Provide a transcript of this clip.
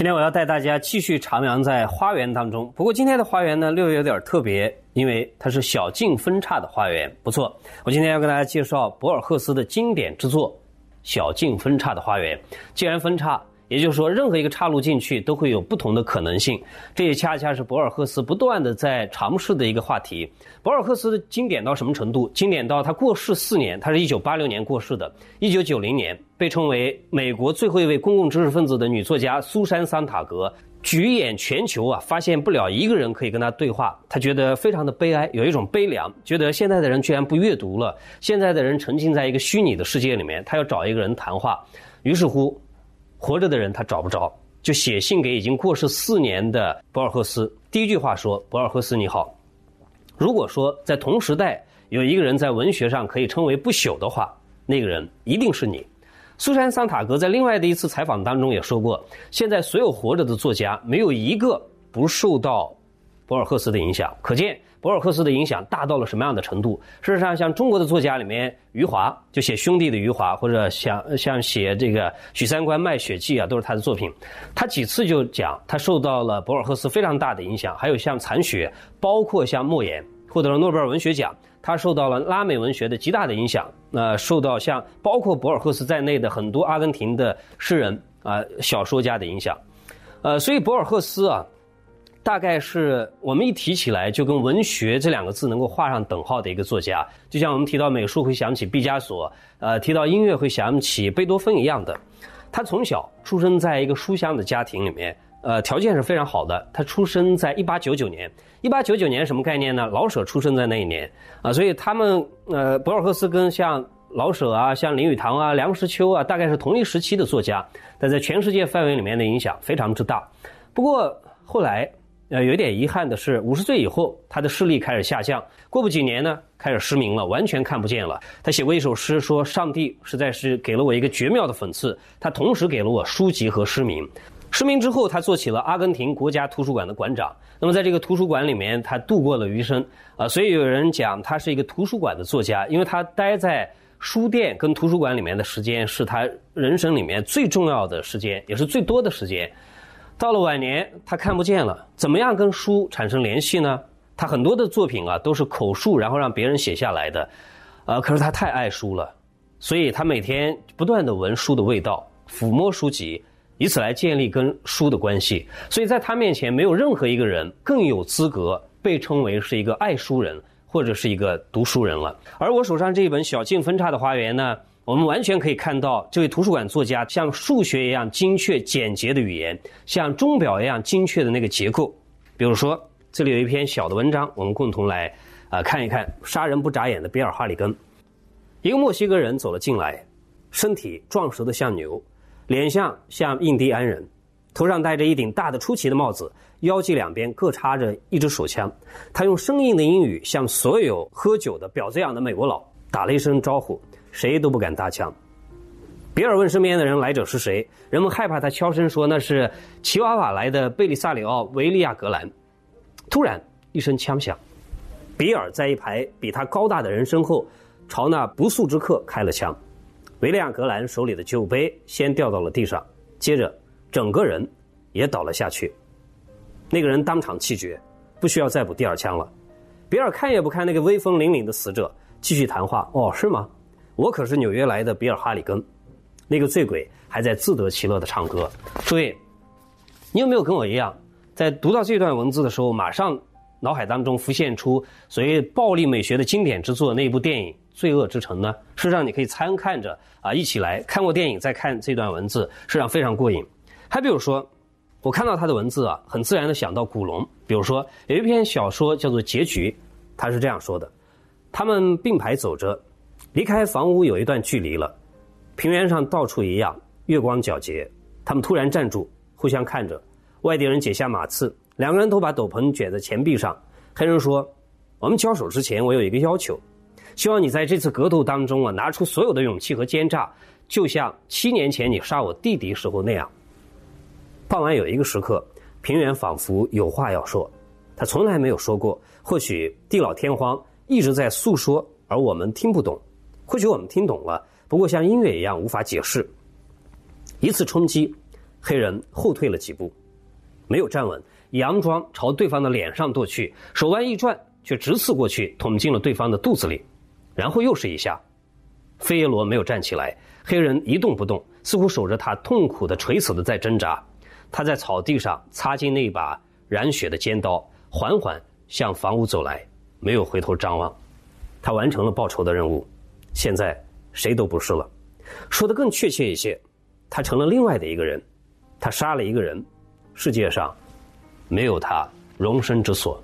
今天我要带大家继续徜徉在花园当中。不过今天的花园呢，略微有点特别，因为它是小径分叉的花园。不错，我今天要跟大家介绍博尔赫斯的经典之作《小径分叉的花园》。既然分叉，也就是说，任何一个岔路进去都会有不同的可能性。这也恰恰是博尔赫斯不断的在尝试的一个话题。博尔赫斯的经典到什么程度？经典到他过世四年，他是一九八六年过世的，一九九零年被称为美国最后一位公共知识分子的女作家苏珊·桑塔格，举眼全球啊，发现不了一个人可以跟他对话，他觉得非常的悲哀，有一种悲凉，觉得现在的人居然不阅读了，现在的人沉浸在一个虚拟的世界里面，他要找一个人谈话，于是乎。活着的人他找不着，就写信给已经过世四年的博尔赫斯。第一句话说：“博尔赫斯你好，如果说在同时代有一个人在文学上可以称为不朽的话，那个人一定是你。”苏珊·桑塔格在另外的一次采访当中也说过：“现在所有活着的作家，没有一个不受到博尔赫斯的影响。”可见。博尔赫斯的影响大到了什么样的程度？事实上，像中国的作家里面，余华就写《兄弟》的余华，或者像像写这个许三观卖血记啊，都是他的作品。他几次就讲，他受到了博尔赫斯非常大的影响。还有像残雪，包括像莫言获得了诺贝尔文学奖，他受到了拉美文学的极大的影响。那受到像包括博尔赫斯在内的很多阿根廷的诗人啊、小说家的影响。呃，所以博尔赫斯啊。大概是我们一提起来就跟文学这两个字能够画上等号的一个作家，就像我们提到美术会想起毕加索，呃，提到音乐会想起贝多芬一样的。他从小出生在一个书香的家庭里面，呃，条件是非常好的。他出生在一八九九年，一八九九年什么概念呢？老舍出生在那一年啊，所以他们呃，博尔赫斯跟像老舍啊、像林语堂啊、梁实秋啊，大概是同一时期的作家，但在全世界范围里面的影响非常之大。不过后来。呃，有点遗憾的是，五十岁以后，他的视力开始下降。过不几年呢，开始失明了，完全看不见了。他写过一首诗，说：“上帝实在是给了我一个绝妙的讽刺，他同时给了我书籍和失明。失明之后，他做起了阿根廷国家图书馆的馆长。那么，在这个图书馆里面，他度过了余生。啊，所以有人讲他是一个图书馆的作家，因为他待在书店跟图书馆里面的时间是他人生里面最重要的时间，也是最多的时间。”到了晚年，他看不见了，怎么样跟书产生联系呢？他很多的作品啊都是口述，然后让别人写下来的，呃，可是他太爱书了，所以他每天不断的闻书的味道，抚摸书籍，以此来建立跟书的关系。所以在他面前，没有任何一个人更有资格被称为是一个爱书人或者是一个读书人了。而我手上这一本《小径分叉的花园》呢？我们完全可以看到，这位图书馆作家像数学一样精确简洁的语言，像钟表一样精确的那个结构。比如说，这里有一篇小的文章，我们共同来啊看一看《杀人不眨眼的比尔·哈里根》。一个墨西哥人走了进来，身体壮实的像牛，脸像像印第安人，头上戴着一顶大的出奇的帽子，腰际两边各插着一支手枪。他用生硬的英语向所有喝酒的婊子样的美国佬打了一声招呼。谁都不敢搭腔。比尔问身边的人：“来者是谁？”人们害怕他悄声说：“那是奇瓦瓦来的贝利萨里奥·维利亚格兰。”突然一声枪响，比尔在一排比他高大的人身后，朝那不速之客开了枪。维利亚格兰手里的酒杯先掉到了地上，接着整个人也倒了下去。那个人当场气绝，不需要再补第二枪了。比尔看也不看那个威风凛凛的死者，继续谈话：“哦，是吗？”我可是纽约来的比尔哈里根，那个醉鬼还在自得其乐的唱歌。诸位，你有没有跟我一样，在读到这段文字的时候，马上脑海当中浮现出所谓暴力美学的经典之作那部电影《罪恶之城》呢？事实上，你可以参看着啊，一起来看过电影再看这段文字，实际上非常过瘾。还比如说，我看到他的文字啊，很自然的想到古龙。比如说，有一篇小说叫做《结局》，他是这样说的：他们并排走着。离开房屋有一段距离了，平原上到处一样，月光皎洁。他们突然站住，互相看着。外地人解下马刺，两个人都把斗篷卷在前臂上。黑人说：“我们交手之前，我有一个要求，希望你在这次格斗当中啊，拿出所有的勇气和奸诈，就像七年前你杀我弟弟时候那样。”傍晚有一个时刻，平原仿佛有话要说，他从来没有说过。或许地老天荒一直在诉说，而我们听不懂。或许我们听懂了，不过像音乐一样无法解释。一次冲击，黑人后退了几步，没有站稳，佯装朝对方的脸上剁去，手腕一转，却直刺过去，捅进了对方的肚子里，然后又是一下。费耶罗没有站起来，黑人一动不动，似乎守着他，痛苦的、垂死的在挣扎。他在草地上擦进那把染血的尖刀，缓缓向房屋走来，没有回头张望。他完成了报仇的任务，现在谁都不是了。说的更确切一些，他成了另外的一个人。他杀了一个人，世界上没有他容身之所。